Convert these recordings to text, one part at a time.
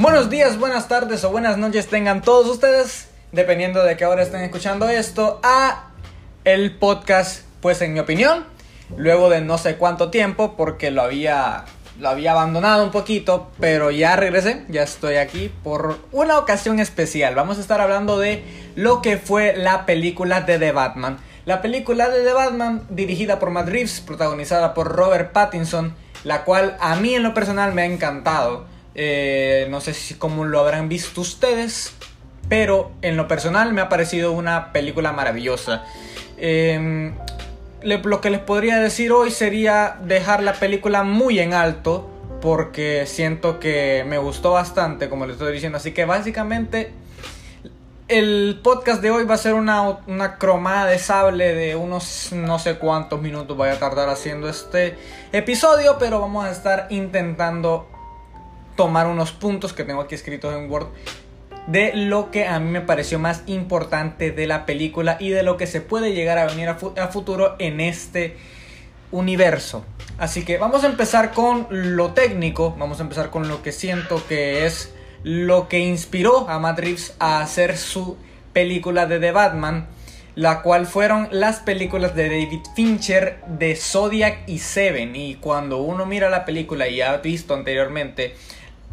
Buenos días, buenas tardes o buenas noches tengan todos ustedes, dependiendo de qué hora estén escuchando esto, a el podcast, pues en mi opinión, luego de no sé cuánto tiempo, porque lo había, lo había abandonado un poquito, pero ya regresé, ya estoy aquí por una ocasión especial. Vamos a estar hablando de lo que fue la película de The Batman. La película de The Batman, dirigida por Matt Reeves, protagonizada por Robert Pattinson, la cual a mí en lo personal me ha encantado. Eh, no sé si cómo lo habrán visto ustedes, pero en lo personal me ha parecido una película maravillosa. Em, lo que les podría decir hoy sería dejar la película muy en alto, porque siento que me gustó bastante, como les estoy diciendo. Así que básicamente el podcast de hoy va a ser una, una, cromada de sable de unos no sé cuántos minutos voy a tardar haciendo este episodio, pero vamos a estar intentando tomar unos puntos que tengo aquí escritos en Word de lo que a mí me pareció más importante de la película y de lo que se puede llegar a venir a, futuro en este universo. Así que vamos a empezar con lo técnico, vamos a empezar con lo que siento que es lo que inspiró a Matt Reeves a hacer su película de The Batman, la cual fueron las películas de David Fincher de Zodiac y Seven. Y cuando uno mira la película y ha visto anteriormente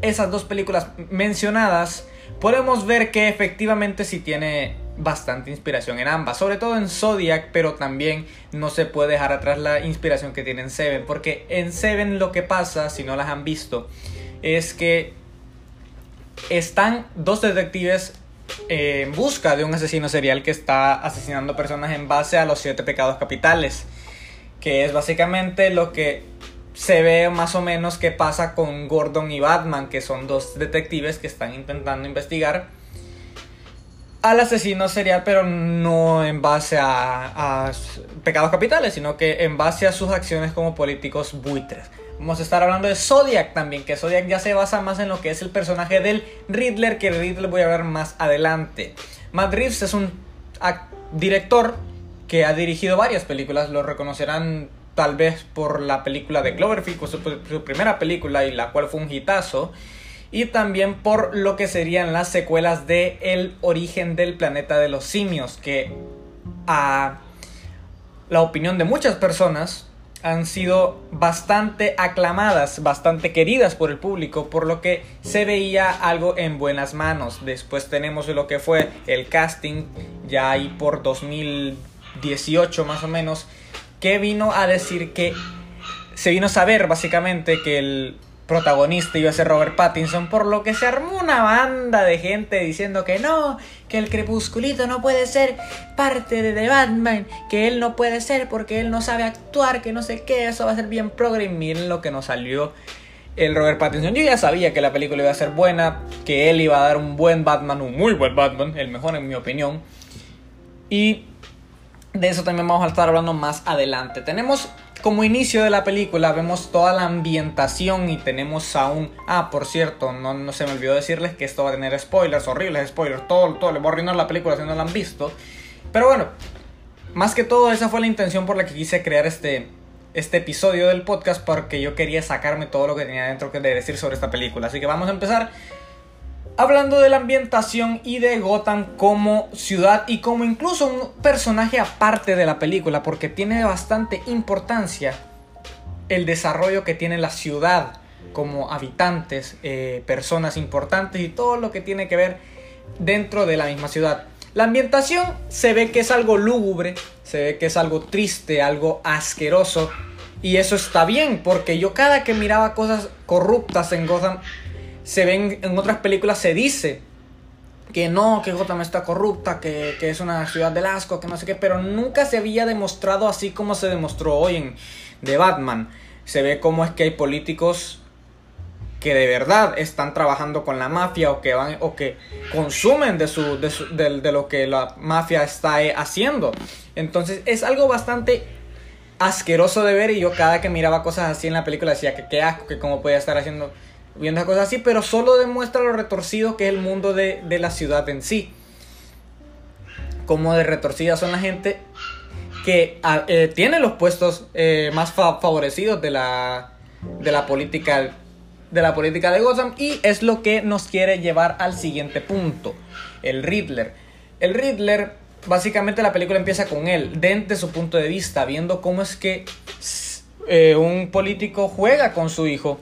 esas dos películas mencionadas, podemos ver que efectivamente sí tiene bastante inspiración en ambas, sobre todo en Zodiac, pero también no se puede dejar atrás la inspiración que tiene en Seven, porque en Seven lo que pasa, si no las han visto, es que están dos detectives en busca de un asesino serial que está asesinando personas en base a los siete pecados capitales, que es básicamente lo que se ve más o menos que pasa con Gordon y Batman, que son dos detectives que están intentando investigar al asesino serial, pero no en base a, a pecados capitales, sino que en base a sus acciones como políticos buitres. Vamos a estar hablando de Zodiac también, que Zodiac ya se basa más en lo que es el personaje del Riddler, que el Riddler voy a ver más adelante. Matt Reeves es un director que ha dirigido varias películas, lo reconocerán tal vez por la película de Cloverfield, su, su primera película y la cual fue un hitazo, y también por lo que serían las secuelas de El origen del planeta de los simios, que a la opinión de muchas personas han sido bastante aclamadas, bastante queridas por el público, por lo que se veía algo en buenas manos. Después tenemos lo que fue el casting, ya ahí por 2018 más o menos, que vino a decir que se vino a saber básicamente que el protagonista iba a ser Robert Pattinson, por lo que se armó una banda de gente diciendo que no, que el crepusculito no puede ser parte de The Batman, que él no puede ser porque él no sabe actuar, que no sé qué, eso va a ser bien progre. miren lo que nos salió el Robert Pattinson. Yo ya sabía que la película iba a ser buena, que él iba a dar un buen Batman, un muy buen Batman, el mejor en mi opinión. Y de eso también vamos a estar hablando más adelante. Tenemos como inicio de la película vemos toda la ambientación y tenemos aún... Ah, por cierto, no, no se me olvidó decirles que esto va a tener spoilers, horribles spoilers, todo, todo, les voy a arruinar la película si no la han visto. Pero bueno, más que todo esa fue la intención por la que quise crear este, este episodio del podcast porque yo quería sacarme todo lo que tenía dentro que de decir sobre esta película. Así que vamos a empezar hablando de la ambientación y de Gotham como ciudad y como incluso un personaje aparte de la película, porque tiene bastante importancia el desarrollo que tiene la ciudad como habitantes, eh, personas importantes y todo lo que tiene que ver dentro de la misma ciudad. La ambientación se ve que es algo lúgubre, se ve que es algo triste, algo asqueroso. Y eso está bien, porque yo cada que miraba cosas corruptas en Gotham se ven en otras películas, se dice que no, que Gotham está corrupta, que, es una ciudad del asco, que no sé qué, pero nunca se había demostrado así como se demostró hoy en The Batman. Se ve cómo es que hay políticos que de verdad están trabajando con la mafia o que van o que consumen de su, de, de, lo que la mafia está haciendo. Entonces es algo bastante asqueroso de ver y yo cada que miraba cosas así en la película decía que qué asco, que cómo podía estar haciendo viendo cosas así, pero solo demuestra lo retorcido que es el mundo de, la ciudad en sí. Como de retorcida son la gente que ah, eh, tiene los puestos eh, más favorecidos de la, de la política de la política de Gotham y es lo que nos quiere llevar al siguiente punto, el Riddler. El Riddler, básicamente la película empieza con él, desde su punto de vista, viendo cómo es que eh, un político juega con su hijo,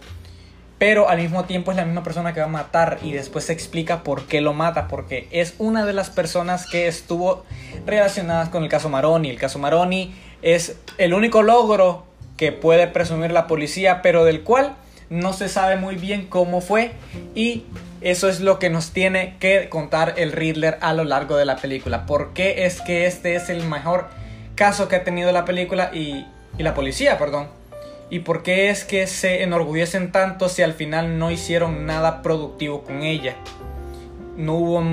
pero al mismo tiempo es la misma persona que va a matar y después se explica por qué lo mata, porque es una de las personas que estuvo relacionadas con el caso Maroni. El caso Maroni es el único logro que puede presumir la policía, pero del cual no se sabe muy bien cómo fue y eso es lo que nos tiene que contar el Riddler a lo largo de la película. ¿Por qué es que este es el mejor caso que ha tenido la película y, y la policía, perdón? ¿Y por qué es que se enorgullecen tanto si al final no hicieron nada productivo con ella? No hubo,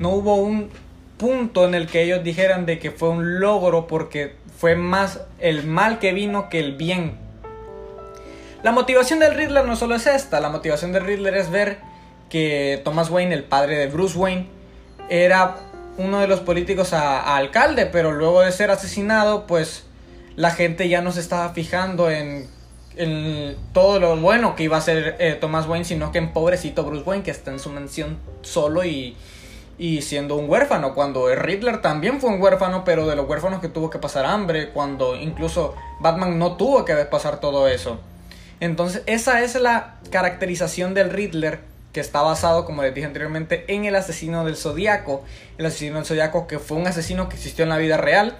no hubo un punto en el que ellos dijeran de que fue un logro porque fue más el mal que vino que el bien. La motivación del Riddler no solo es esta, la motivación del Riddler es ver que Thomas Wayne, el padre de Bruce Wayne, era uno de los políticos a alcalde, pero luego de ser asesinado, pues la gente ya no se estaba fijando en, todo lo bueno que iba a ser eh, Thomas Wayne, sino que en pobrecito Bruce Wayne, que está en su mansión solo y, y siendo un huérfano. Cuando Riddler también fue un huérfano, pero de los huérfanos que tuvo que pasar hambre, cuando incluso Batman no tuvo que pasar todo eso. Entonces, esa es la caracterización del Riddler que está basado, como les dije anteriormente, en el asesino del Zodíaco. El asesino del Zodíaco que fue un asesino que existió en la vida real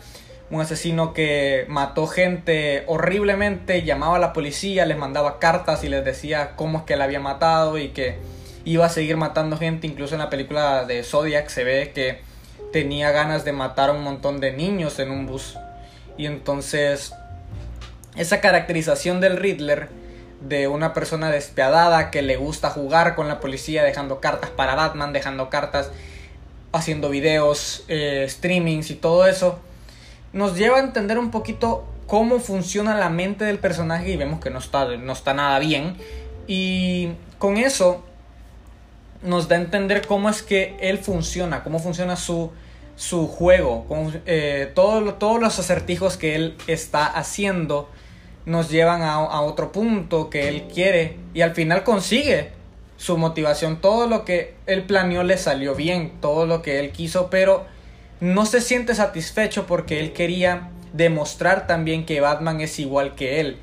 un asesino que mató gente horriblemente, llamaba a la policía, les mandaba cartas y les decía cómo es que la había matado y que iba a seguir matando gente. Incluso en la película de Zodiac se ve que tenía ganas de matar a un montón de niños en un bus. Y entonces esa caracterización del Riddler de una persona despiadada que le gusta jugar con la policía dejando cartas para Batman, dejando cartas, haciendo videos, eh, streamings y todo eso nos lleva a entender un poquito cómo funciona la mente del personaje y vemos que no está, no está nada bien. Y con eso nos da a entender cómo es que él funciona, cómo funciona su, su juego, eh, todos los acertijos que él está haciendo nos llevan a, a, otro punto que él quiere y al final consigue su motivación, todo lo que él planeó le salió bien, todo lo que él quiso, pero no se siente satisfecho porque él quería demostrar también que Batman es igual que él.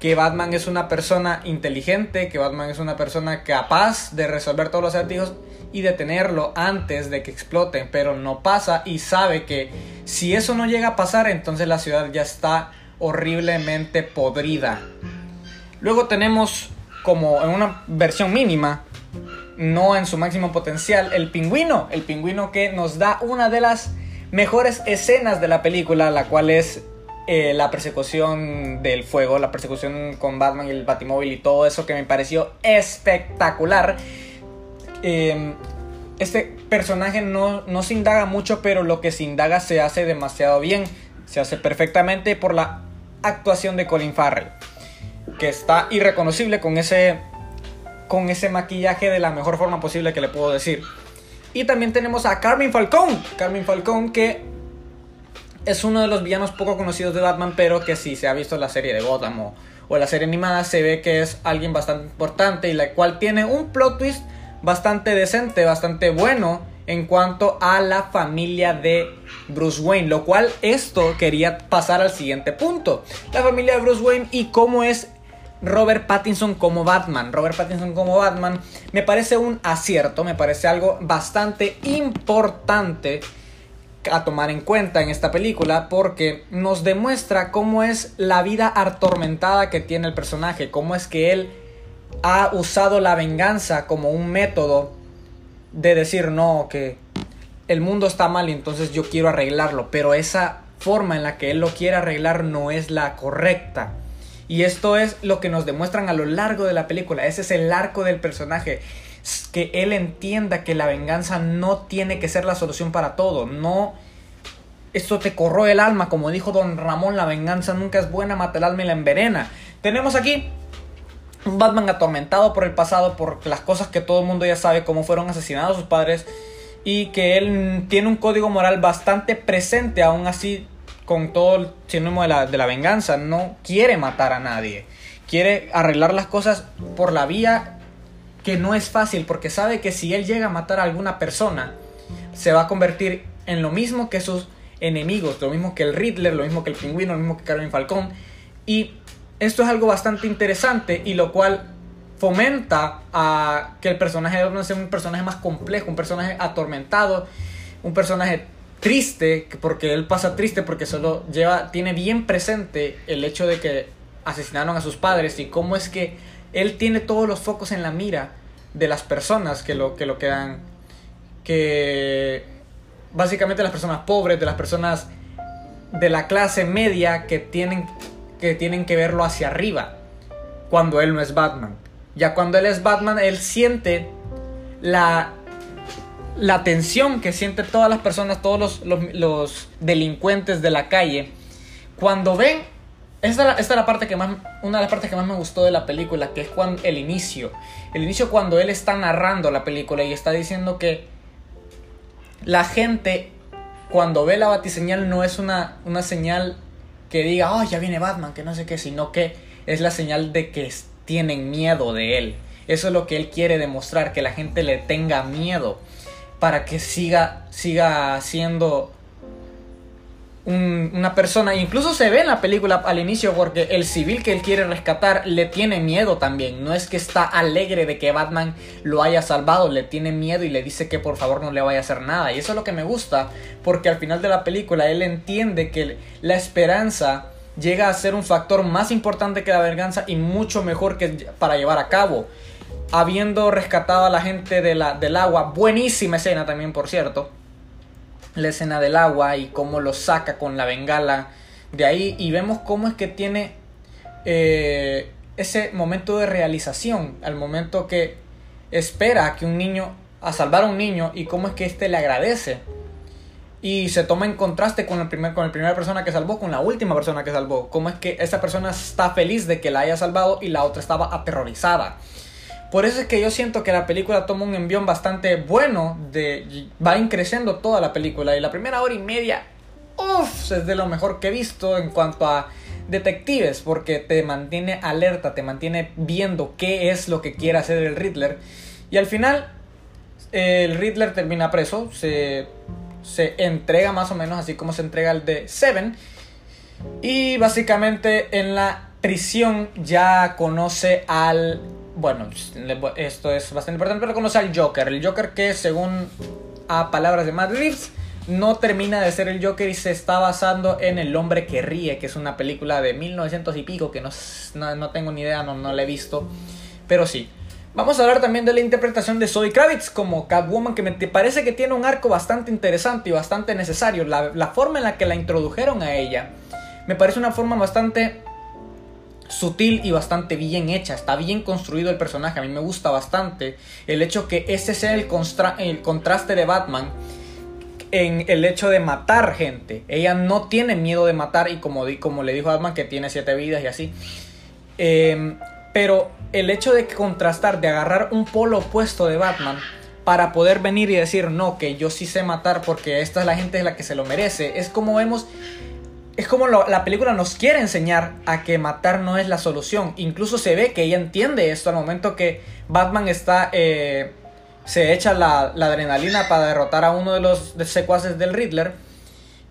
Que Batman es una persona inteligente, que Batman es una persona capaz de resolver todos los acertijos y detenerlo antes de que exploten, pero no pasa y sabe que si eso no llega a pasar, entonces la ciudad ya está horriblemente podrida. Luego tenemos como en una versión mínima no en su máximo potencial, el pingüino, el pingüino que nos da una de las mejores escenas de la película, la cual es eh, la persecución del fuego, la persecución con Batman y el Batimóvil y todo eso que me pareció espectacular. Em, este personaje no, no se indaga mucho, pero lo que se indaga se hace demasiado bien, se hace perfectamente por la actuación de Colin Farrell, que está irreconocible con ese con ese maquillaje de la mejor forma posible que le puedo decir. Y también tenemos a Carmen Falcón. Carmen Falcón que es uno de los villanos poco conocidos de Batman, pero que si se ha visto la serie de Gotham o, o la serie animada, se ve que es alguien bastante importante y la cual tiene un plot twist bastante decente, bastante bueno en cuanto a la familia de Bruce Wayne, lo cual esto quería pasar al siguiente punto. La familia de Bruce Wayne y cómo es Robert Pattinson como Batman. Robert Pattinson como Batman me parece un acierto, me parece algo bastante importante a tomar en cuenta en esta película porque nos demuestra cómo es la vida atormentada que tiene el personaje, cómo es que él ha usado la venganza como un método de decir no, que el mundo está mal y entonces yo quiero arreglarlo, pero esa forma en la que él lo quiere arreglar no es la correcta. Y esto es lo que nos demuestran a lo largo de la película. Ese es el arco del personaje. Que él entienda que la venganza no tiene que ser la solución para todo. No. Esto te corroe el alma. Como dijo don Ramón, la venganza nunca es buena, mata el alma y la envenena. Tenemos aquí un Batman atormentado por el pasado, por las cosas que todo el mundo ya sabe, cómo fueron asesinados sus padres. Y que él tiene un código moral bastante presente, aún así con todo el sinónimo de la, venganza, no quiere matar a nadie. quiere arreglar las cosas por la vía que no es fácil, porque sabe que si él llega a matar a alguna persona, se va a convertir en lo mismo que sus enemigos, lo mismo que el Riddler, lo mismo que el pingüino, lo mismo que Carmen Falcón. Y esto es algo bastante interesante y lo cual fomenta a que el personaje de Batman sea un personaje más complejo, un personaje atormentado, un personaje triste, porque él pasa triste porque solo lleva, tiene bien presente el hecho de que asesinaron a sus padres y cómo es que él tiene todos los focos en la mira de las personas que lo que lo quedan que básicamente las personas pobres, de las personas de la clase media que tienen que tienen que verlo hacia arriba cuando él no es Batman. Ya cuando él es Batman, él siente la la tensión que sienten todas las personas, todos los, delincuentes de la calle, cuando ven, esta, esta, es la parte que más, una de las partes que más me gustó de la película, que es cuando, el inicio. El inicio cuando él está narrando la película y está diciendo que la gente cuando ve la batiseñal no es una, una señal que diga, oh, ya viene Batman, que no sé qué, sino que es la señal de que tienen miedo de él. Eso es lo que él quiere demostrar, que la gente le tenga miedo para que siga, siga siendo una persona. Incluso se ve en la película al inicio porque el civil que él quiere rescatar le tiene miedo también. No es que está alegre de que Batman lo haya salvado, le tiene miedo y le dice que por favor no le vaya a hacer nada. Y eso es lo que me gusta porque al final de la película él entiende que la esperanza llega a ser un factor más importante que la venganza y mucho mejor que para llevar a cabo habiendo rescatado a la gente del agua. Buenísima escena también, por cierto. La escena del agua y cómo lo saca con la bengala de ahí. Y vemos cómo es que tiene eh, ese momento de realización. Al momento que espera que un niño, a salvar a un niño y cómo es que éste le agradece. Y se toma en contraste con, el primer, con la primera persona que salvó, con la última persona que salvó. Cómo es que esa persona está feliz de que la haya salvado y la otra estaba aterrorizada. Por eso es que yo siento que la película toma un envión bastante bueno, de, va increciendo toda la película y la primera hora y media, uff, es de lo mejor que he visto en cuanto a detectives, porque te mantiene alerta, te mantiene viendo qué es lo que quiere hacer el Riddler. Y al final, el Riddler termina preso, se, se entrega más o menos así como se entrega el de Seven. Y básicamente en la prisión ya conoce al bueno, esto es bastante importante, pero conoce al Joker. El Joker que, según a palabras de Matt Reeves, no termina de ser el Joker y se está basando en El hombre que ríe, que es una película de 1900 y pico que no, no, tengo ni idea, no, no la he visto, pero sí. Vamos a hablar también de la interpretación de Zoe Kravitz como Catwoman, que me parece que tiene un arco bastante interesante y bastante necesario. La, la forma en la que la introdujeron a ella me parece una forma bastante sutil y bastante bien hecha. Está bien construido el personaje. A mí me gusta bastante el hecho que ese sea el, contraste de Batman en el hecho de matar gente. Ella no tiene miedo de matar y como, le dijo Batman que tiene siete vidas y así. Em, pero el hecho de contrastar, de agarrar un polo opuesto de Batman para poder venir y decir, no, que yo sí sé matar porque esta es la gente la que se lo merece, es como vemos es como la película nos quiere enseñar a que matar no es la solución. Incluso se ve que ella entiende esto al momento que Batman está... Eh, se echa la, adrenalina para derrotar a uno de los secuaces del Riddler.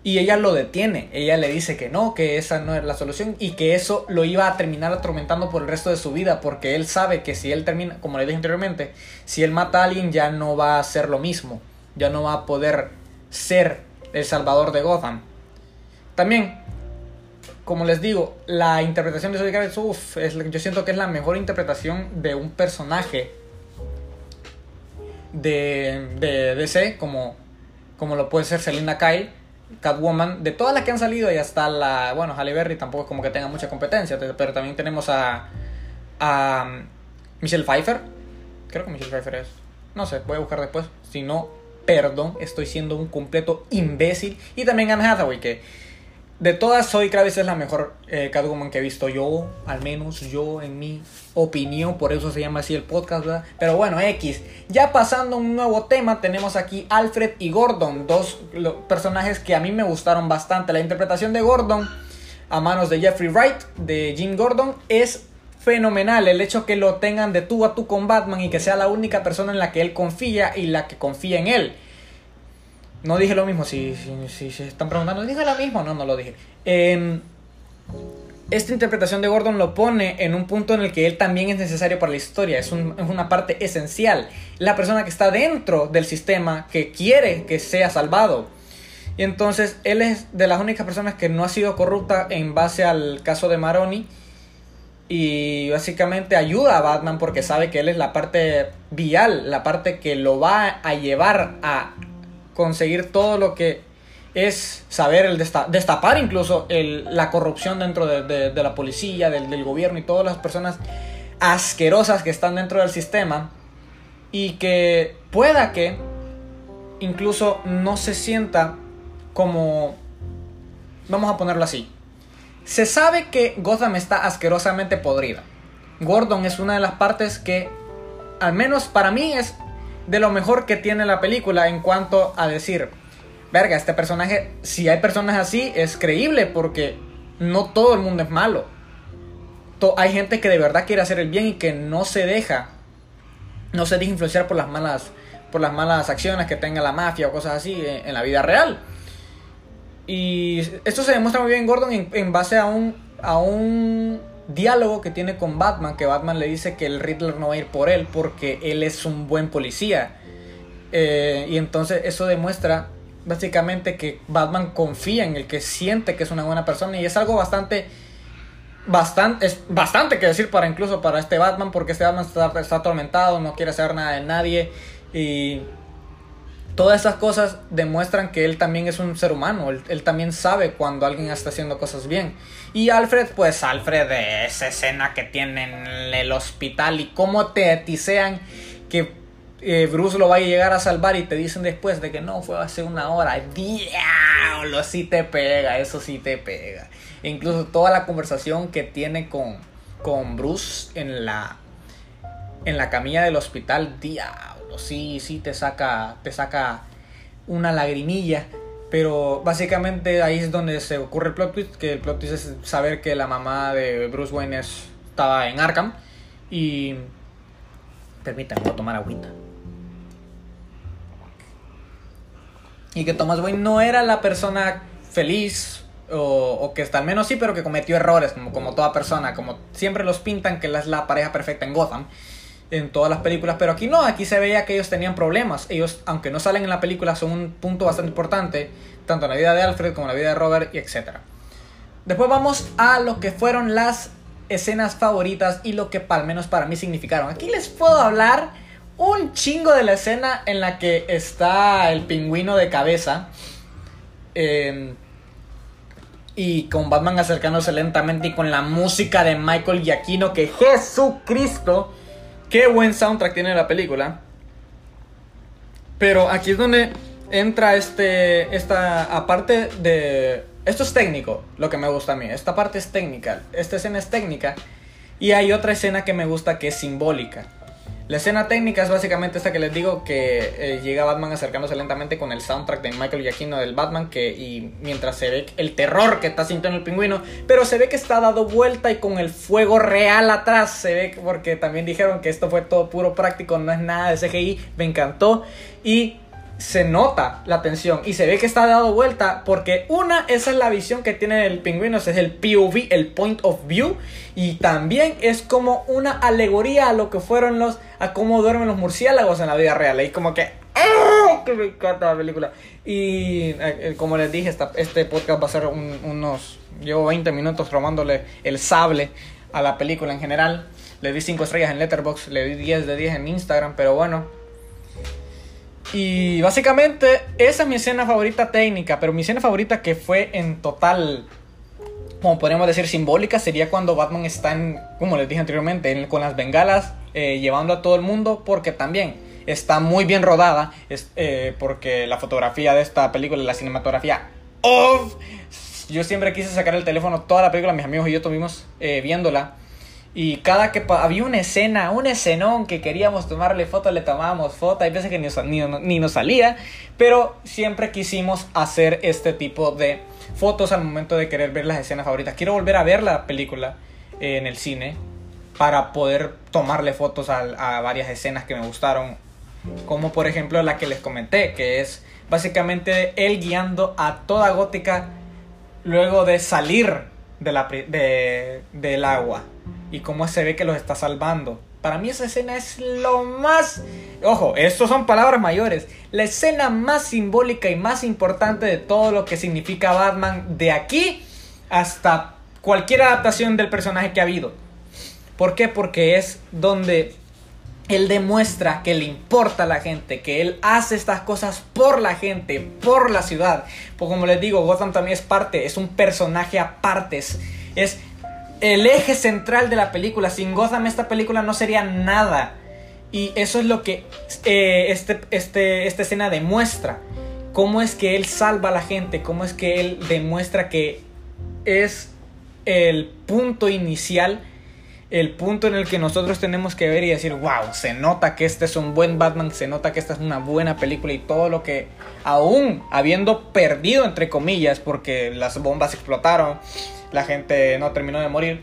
Y ella lo detiene. Ella le dice que no, que esa no es la solución. Y que eso lo iba a terminar atormentando por el resto de su vida. Porque él sabe que si él termina, como le dije anteriormente, si él mata a alguien ya no va a ser lo mismo. Ya no va a poder ser el salvador de Gotham. También, como les digo, la interpretación de Zoe Kravitz, uff, yo siento que es la mejor interpretación de un personaje de, de DC, como, como lo puede ser Selina Kyle, Catwoman, de todas las que han salido y hasta la, bueno, Halle Berry tampoco es como que tenga mucha competencia, pero también tenemos a, a um, Michelle Pfeiffer, creo que Michelle Pfeiffer es, no sé, voy a buscar después, si no, perdón, estoy siendo un completo imbécil, y también Anne Hathaway, que de todas, Zoe Kravitz es la mejor eh, Catwoman que he visto yo, al menos yo en mi opinión, por eso se llama así el podcast, ¿verdad? Pero bueno, X. Ya pasando a un nuevo tema, tenemos aquí Alfred y Gordon, dos personajes que a mí me gustaron bastante. La interpretación de Gordon a manos de Jeffrey Wright, de Jim Gordon, es fenomenal el hecho que lo tengan de tú a tú con Batman y que sea la única persona en la que él confía y la que confía en él. No dije lo mismo, si, si, si, están preguntando, ¿dije lo mismo? No, no lo dije. Em, esta interpretación de Gordon lo pone en un punto en el que él también es necesario para la historia, es, una parte esencial. La persona que está dentro del sistema, que quiere que sea salvado. Y entonces él es de las únicas personas que no ha sido corrupta en base al caso de Maroni. Y básicamente ayuda a Batman porque sabe que él es la parte vial, la parte que lo va a llevar a conseguir todo lo que es saber el destapar incluso la corrupción dentro de, la policía, del, del, gobierno y todas las personas asquerosas que están dentro del sistema y que pueda que incluso no se sienta como, vamos a ponerlo así, se sabe que Gotham está asquerosamente podrida. Gordon es una de las partes que, al menos para mí, es de lo mejor que tiene la película en cuanto a decir, verga, este personaje, si hay personas así, es creíble porque no todo el mundo es malo. hay gente que de verdad quiere hacer el bien y que no se deja, no se deja influenciar por las malas, por las malas acciones que tenga la mafia o cosas así en, la vida real. Y esto se demuestra muy bien Gordon en, base a un, a un diálogo que tiene con Batman, que Batman le dice que el Riddler no va a ir por él porque él es un buen policía. Eh, y entonces eso demuestra básicamente que Batman confía en el que siente que es una buena persona y es algo bastante bastante es bastante que decir para incluso para este Batman porque este Batman está, está atormentado no quiere hacer nada de nadie y todas esas cosas demuestran que él también es un ser humano él, también sabe cuando alguien está haciendo cosas bien y Alfred pues Alfred esa escena que tiene en el hospital y cómo te tisean que eh, Bruce lo va a llegar a salvar y te dicen después de que no, fue hace una hora. Diablo, sí te pega, eso sí te pega. E incluso toda la conversación que tiene con, con Bruce en la, en la camilla del hospital, diablo, sí, sí te saca, te saca una lagrimilla. Pero básicamente ahí es donde se ocurre el plot twist, que el plot twist es saber que la mamá de Bruce Wayne estaba en Arkham. Y... Permítanme, voy a tomar agüita. Y que Thomas Wayne no era la persona feliz, o, que está al menos sí, pero que cometió errores, como, como toda persona, como siempre los pintan que es la pareja perfecta en Gotham, en todas las películas, pero aquí no, aquí se veía que ellos tenían problemas, ellos, aunque no salen en la película, son un punto bastante importante, tanto en la vida de Alfred como en la vida de Robert, y etc. Después vamos a lo que fueron las escenas favoritas y lo que al menos para mí significaron. Aquí les puedo hablar un chingo de la escena en la que está el pingüino de cabeza. Em, y con Batman acercándose lentamente y con la música de Michael Giacchino, que Jesucristo, qué buen soundtrack tiene la película. Pero aquí es donde entra este, esta, aparte de, esto es técnico, lo que me gusta a mí, esta parte es técnica, esta escena es técnica, y hay otra escena que me gusta que es simbólica. La escena técnica es básicamente esta que les digo que eh, llega Batman acercándose lentamente con el soundtrack de Michael Giacchino del Batman que y mientras se ve el terror que está sintiendo el pingüino, pero se ve que está dado vuelta y con el fuego real atrás, se ve porque también dijeron que esto fue todo puro práctico, no es nada de CGI, me encantó y se nota la tensión y se ve que está dado vuelta porque una, esa es la visión que tiene el pingüino, ese es el POV, el point of view y también es como una alegoría a lo que fueron los, a cómo duermen los murciélagos en la vida real y como que, ¡oh! que me encanta la película y eh, eh, como les dije, este podcast va a ser unos, llevo 20 minutos robándole el sable a la película en general, le di 5 estrellas en Letterboxd, le di 10 de 10 en Instagram, pero bueno, y básicamente esa es mi escena favorita técnica, pero mi escena favorita que fue en total, como podríamos decir, simbólica, sería cuando Batman está en, como les dije anteriormente, con las bengalas, eh, llevando a todo el mundo, porque también está muy bien rodada, es, eh, porque la fotografía de esta película, la cinematografía, ¡oh! Yo siempre quise sacar el teléfono, toda la película, mis amigos y yo estuvimos eh, viéndola. Y cada que había una escena, un escenón que queríamos tomarle foto, le tomábamos foto. Hay veces que ni, ni, nos salía, pero siempre quisimos hacer este tipo de fotos al momento de querer ver las escenas favoritas. Quiero volver a ver la película en el cine. para poder tomarle fotos a, a varias escenas que me gustaron. Como por ejemplo la que les comenté, que es básicamente él guiando a toda gótica luego de salir de la, de, del agua y cómo se ve que los está salvando. Para mí esa escena es lo más... Ojo, estos son palabras mayores. La escena más simbólica y más importante de todo lo que significa Batman de aquí hasta cualquier adaptación del personaje que ha habido. ¿Por qué? Porque es donde él demuestra que le importa a la gente, que él hace estas cosas por la gente, por la ciudad. Pues como les digo, Gotham también es parte, es un personaje aparte, es, el eje central de la película. Sin Gotham esta película no sería nada. Y eso es lo que eh, este, este, esta escena demuestra. Cómo es que él salva a la gente, cómo es que él demuestra que es el punto inicial el punto en el que nosotros tenemos que ver y decir, wow, se nota que este es un buen Batman, se nota que esta es una buena película y todo lo que aún habiendo perdido, entre comillas, porque las bombas explotaron, la gente no terminó de morir,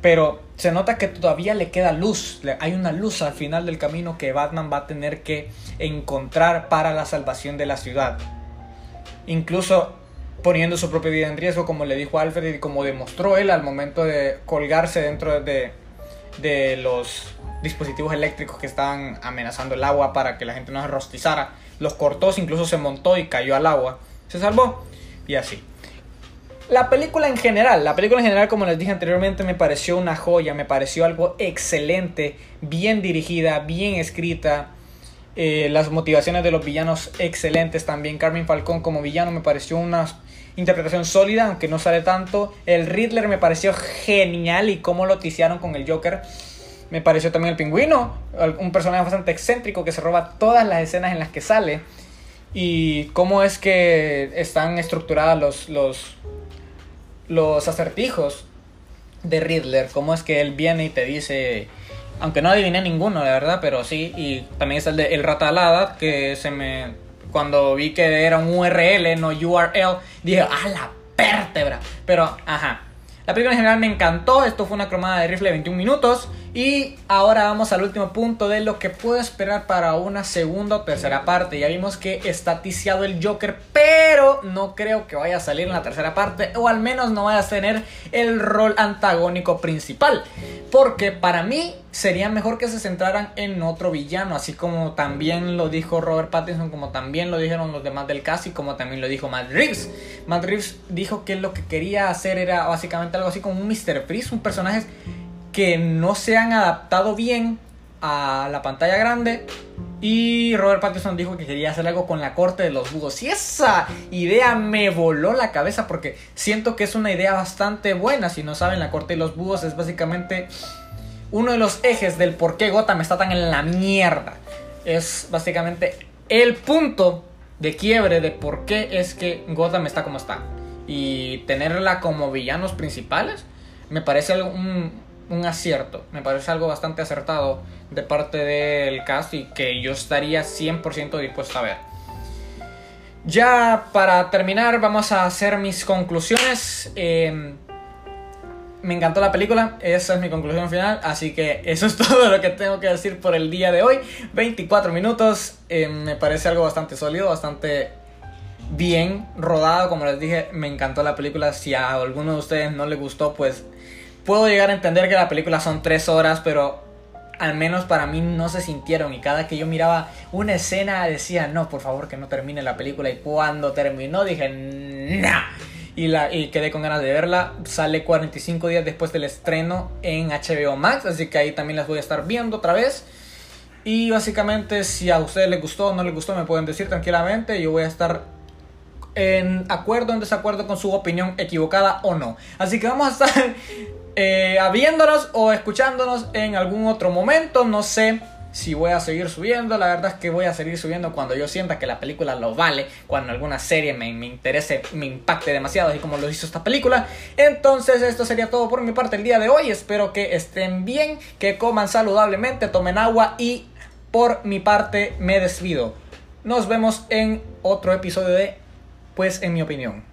pero se nota que todavía le queda luz, hay una luz al final del camino que Batman va a tener que encontrar para la salvación de la ciudad. Incluso poniendo su propia vida en riesgo, como le dijo Alfred y como demostró él al momento de colgarse dentro de, de los dispositivos eléctricos que estaban amenazando el agua para que la gente no se rostizara. Los cortó, incluso se montó y cayó al agua. Se salvó. Y así. La película en general, la película en general, como les dije anteriormente, me pareció una joya, me pareció algo excelente, bien dirigida, bien escrita. Eh, las motivaciones de los villanos excelentes también. Carmen Falcón como villano me pareció una interpretación sólida, aunque no sale tanto. El Riddler me pareció genial y cómo lo ticiaron con el Joker. Me pareció también el pingüino, un personaje bastante excéntrico que se roba todas las escenas en las que sale. Y cómo es que están estructurados los, los, los acertijos de Riddler. Cómo es que él viene y te dice, aunque no adiviné ninguno, la verdad, pero sí. Y también es el de El Rata Alada, que se me cuando vi que era un URL, no URL, dije, ¡ah, la vértebra! Pero, ajá. La película en general me encantó, esto fue una cromada de rifle de 21 minutos. Y ahora vamos al último punto de lo que puedo esperar para una segunda o tercera parte. Ya vimos que está ticiado el Joker, pero no creo que vaya a salir en la tercera parte, o al menos no vaya a tener el rol antagónico principal. Porque para mí sería mejor que se centraran en otro villano, así como también lo dijo Robert Pattinson, como también lo dijeron los demás del cast y como también lo dijo Matt Reeves. Matt Reeves dijo que lo que quería hacer era básicamente algo así como un Mr. Freeze, un personaje que no se han adaptado bien a la pantalla grande. Y Robert Pattinson dijo que quería hacer algo con la corte de los búhos. Y esa idea me voló la cabeza porque siento que es una idea bastante buena. Si no saben, la corte de los búhos es básicamente uno de los ejes del por qué Gotham está tan en la mierda. Es básicamente el punto de quiebre de por qué es que Gotham está como está. Y tenerla como villanos principales me parece un, un acierto. Me parece algo bastante acertado de parte del cast y que yo estaría 100% dispuesto a ver. Ya para terminar vamos a hacer mis conclusiones. Em, me encantó la película, esa es mi conclusión final, así que eso es todo lo que tengo que decir por el día de hoy. 24 minutos, em, me parece algo bastante sólido, bastante bien rodado, como les dije, me encantó la película. Si a alguno de ustedes no le gustó, pues puedo llegar a entender que la película son tres horas, pero al menos para mí no se sintieron. Y cada que yo miraba una escena decía, no, por favor que no termine la película. Y cuando terminó dije, nah. Y, la, y quedé con ganas de verla. Sale 45 días después del estreno en HBO Max. Así que ahí también las voy a estar viendo otra vez. Y básicamente si a ustedes les gustó o no les gustó me pueden decir tranquilamente. Yo voy a estar en acuerdo o en desacuerdo con su opinión equivocada o no. Así que vamos a estar eh, viéndonos o escuchándonos en algún otro momento. No sé si voy a seguir subiendo. La verdad es que voy a seguir subiendo cuando yo sienta que la película lo vale. Cuando alguna serie me, me interese, me impacte demasiado, así como lo hizo esta película. Entonces, esto sería todo por mi parte el día de hoy. Espero que estén bien, que coman saludablemente, tomen agua y por mi parte me despido. Nos vemos en otro episodio de Pues en mi opinión.